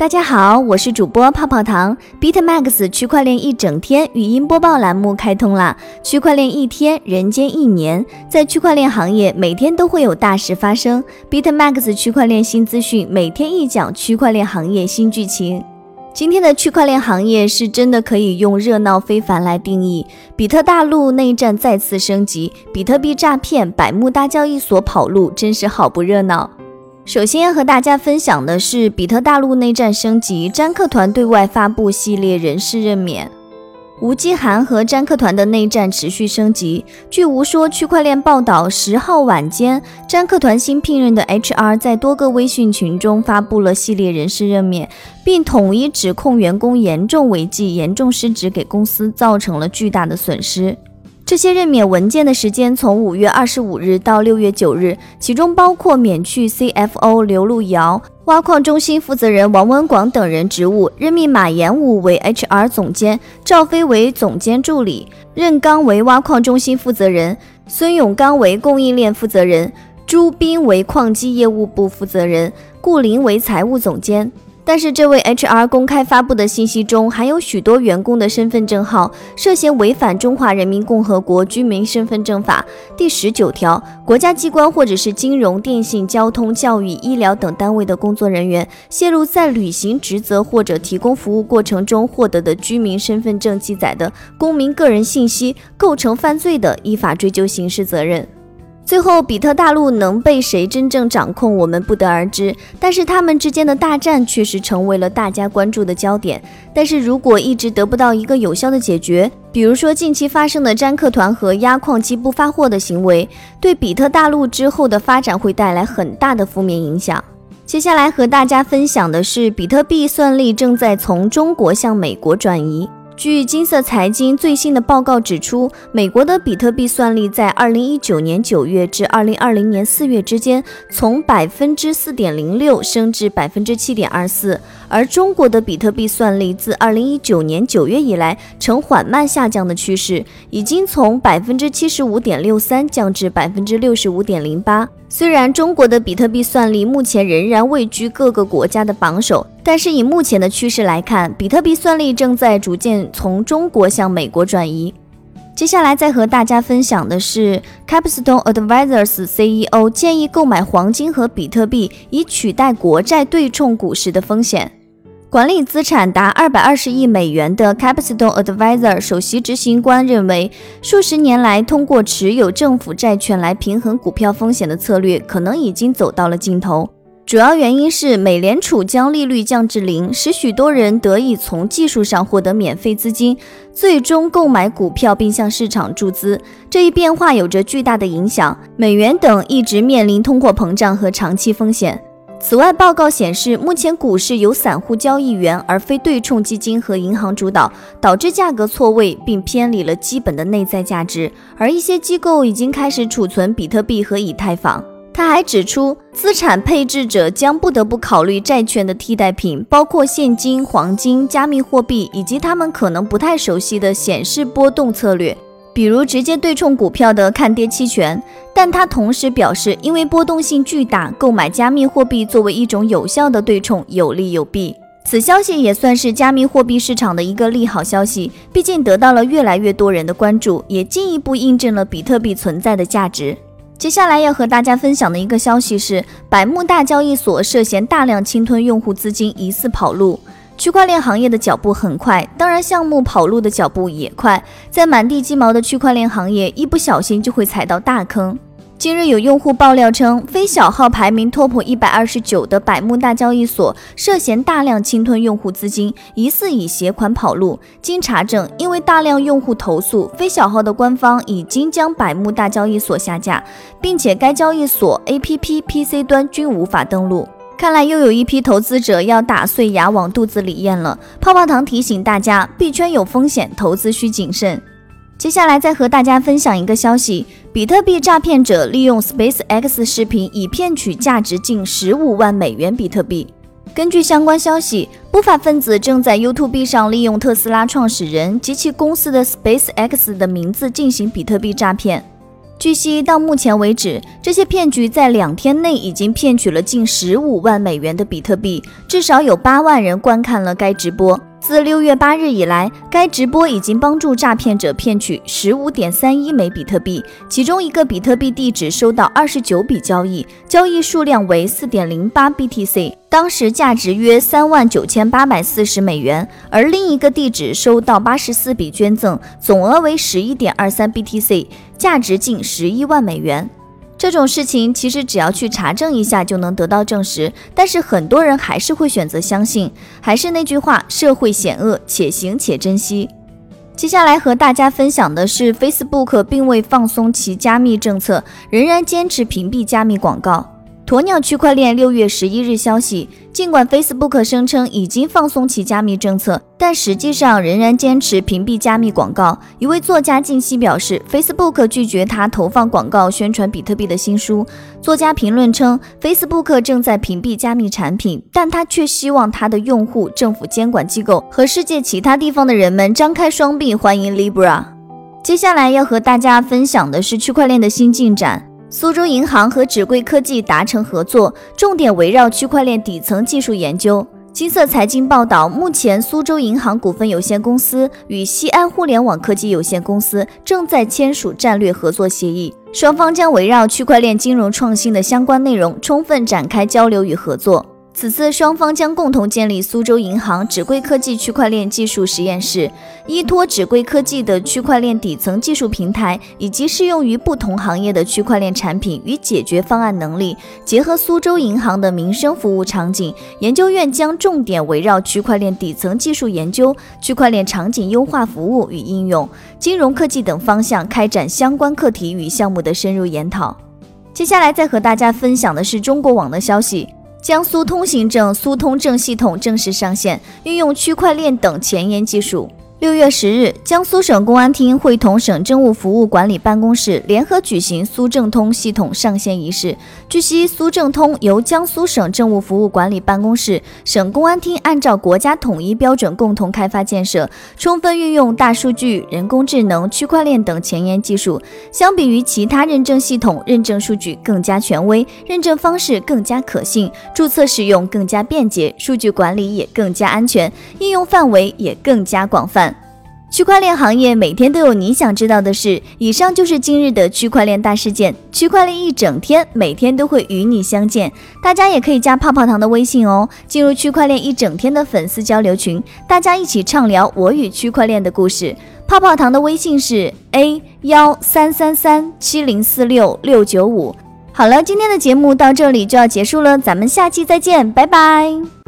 大家好，我是主播泡泡糖。BitMax 区块链一整天语音播报栏目开通了，区块链一天，人间一年。在区块链行业，每天都会有大事发生。BitMax 区块链新资讯，每天一讲区块链行业新剧情。今天的区块链行业是真的可以用热闹非凡来定义。比特大陆内战再次升级，比特币诈骗，百慕大交易所跑路，真是好不热闹。首先要和大家分享的是，比特大陆内战升级，詹克团对外发布系列人事任免。吴基涵和詹克团的内战持续升级。据吴说区块链报道，十号晚间，詹克团新聘任的 HR 在多个微信群中发布了系列人事任免，并统一指控员工严重违纪、严重失职，给公司造成了巨大的损失。这些任免文件的时间从五月二十五日到六月九日，其中包括免去 CFO 刘路遥、挖矿中心负责人王文广等人职务，任命马延武为 HR 总监，赵飞为总监助理，任刚为挖矿中心负责人，孙永刚为供应链负责人，朱斌为矿机业务部负责人，顾林为财务总监。但是，这位 HR 公开发布的信息中含有许多员工的身份证号，涉嫌违反《中华人民共和国居民身份证法》第十九条。国家机关或者是金融、电信、交通、教育、医疗等单位的工作人员泄露在履行职责或者提供服务过程中获得的居民身份证记载的公民个人信息，构成犯罪的，依法追究刑事责任。最后，比特大陆能被谁真正掌控，我们不得而知。但是，他们之间的大战确实成为了大家关注的焦点。但是如果一直得不到一个有效的解决，比如说近期发生的詹克团和压矿机不发货的行为，对比特大陆之后的发展会带来很大的负面影响。接下来和大家分享的是，比特币算力正在从中国向美国转移。据金色财经最新的报告指出，美国的比特币算力在二零一九年九月至二零二零年四月之间，从百分之四点零六升至百分之七点二四，而中国的比特币算力自二零一九年九月以来呈缓慢下降的趋势，已经从百分之七十五点六三降至百分之六十五点零八。虽然中国的比特币算力目前仍然位居各个国家的榜首，但是以目前的趋势来看，比特币算力正在逐渐从中国向美国转移。接下来再和大家分享的是，Capstone Advisors CEO 建议购买黄金和比特币，以取代国债对冲股市的风险。管理资产达二百二十亿美元的 Capstone Advisor 首席执行官认为，数十年来通过持有政府债券来平衡股票风险的策略可能已经走到了尽头。主要原因是美联储将利率降至零，使许多人得以从技术上获得免费资金，最终购买股票并向市场注资。这一变化有着巨大的影响。美元等一直面临通货膨胀和长期风险。此外，报告显示，目前股市由散户交易员而非对冲基金和银行主导，导致价格错位，并偏离了基本的内在价值。而一些机构已经开始储存比特币和以太坊。他还指出，资产配置者将不得不考虑债券的替代品，包括现金、黄金、加密货币，以及他们可能不太熟悉的显示波动策略。比如直接对冲股票的看跌期权，但他同时表示，因为波动性巨大，购买加密货币作为一种有效的对冲有利有弊。此消息也算是加密货币市场的一个利好消息，毕竟得到了越来越多人的关注，也进一步印证了比特币存在的价值。接下来要和大家分享的一个消息是，百慕大交易所涉嫌大量侵吞用户资金，疑似跑路。区块链行业的脚步很快，当然项目跑路的脚步也快。在满地鸡毛的区块链行业，一不小心就会踩到大坑。近日有用户爆料称，非小号排名 TOP 一百二十九的百慕大交易所涉嫌大量侵吞用户资金，疑似以携款跑路。经查证，因为大量用户投诉，非小号的官方已经将百慕大交易所下架，并且该交易所 APP、PC 端均无法登录。看来又有一批投资者要打碎牙往肚子里咽了。泡泡糖提醒大家，币圈有风险，投资需谨慎。接下来再和大家分享一个消息：比特币诈骗者利用 SpaceX 视频以骗取价值近十五万美元比特币。根据相关消息，不法分子正在 YouTube 上利用特斯拉创始人及其公司的 SpaceX 的名字进行比特币诈骗。据悉，到目前为止，这些骗局在两天内已经骗取了近十五万美元的比特币，至少有八万人观看了该直播。自六月八日以来，该直播已经帮助诈骗者骗取十五点三一枚比特币，其中一个比特币地址收到二十九笔交易，交易数量为四点零八 BTC，当时价值约三万九千八百四十美元；而另一个地址收到八十四笔捐赠，总额为十一点二三 BTC，价值近十一万美元。这种事情其实只要去查证一下就能得到证实，但是很多人还是会选择相信。还是那句话，社会险恶，且行且珍惜。接下来和大家分享的是，Facebook 并未放松其加密政策，仍然坚持屏蔽加密广告。鸵鸟区块链六月十一日消息，尽管 Facebook 声称已经放松其加密政策，但实际上仍然坚持屏蔽加密广告。一位作家近期表示，Facebook 拒绝他投放广告宣传比特币的新书。作家评论称，Facebook 正在屏蔽加密产品，但他却希望他的用户、政府监管机构和世界其他地方的人们张开双臂欢迎 Libra。接下来要和大家分享的是区块链的新进展。苏州银行和指贵科技达成合作，重点围绕区块链底层技术研究。金色财经报道，目前苏州银行股份有限公司与西安互联网科技有限公司正在签署战略合作协议，双方将围绕区块链金融创新的相关内容充分展开交流与合作。此次双方将共同建立苏州银行指贵科技区块链技术实验室，依托指贵科技的区块链底层技术平台以及适用于不同行业的区块链产品与解决方案能力，结合苏州银行的民生服务场景，研究院将重点围绕区块链底层技术研究、区块链场景优化服务与应用、金融科技等方向开展相关课题与项目的深入研讨。接下来再和大家分享的是中国网的消息。江苏通行证苏通证系统正式上线，运用区块链等前沿技术。六月十日，江苏省公安厅会同省政务服务管理办公室联合举行苏政通系统上线仪式。据悉，苏政通由江苏省政务服务管理办公室、省公安厅按照国家统一标准共同开发建设，充分运用大数据、人工智能、区块链等前沿技术。相比于其他认证系统，认证数据更加权威，认证方式更加可信，注册使用更加便捷，数据管理也更加安全，应用范围也更加广泛。区块链行业每天都有你想知道的事。以上就是今日的区块链大事件。区块链一整天，每天都会与你相见。大家也可以加泡泡糖的微信哦，进入区块链一整天的粉丝交流群，大家一起畅聊我与区块链的故事。泡泡糖的微信是 a 幺三三三七零四六六九五。好了，今天的节目到这里就要结束了，咱们下期再见，拜拜。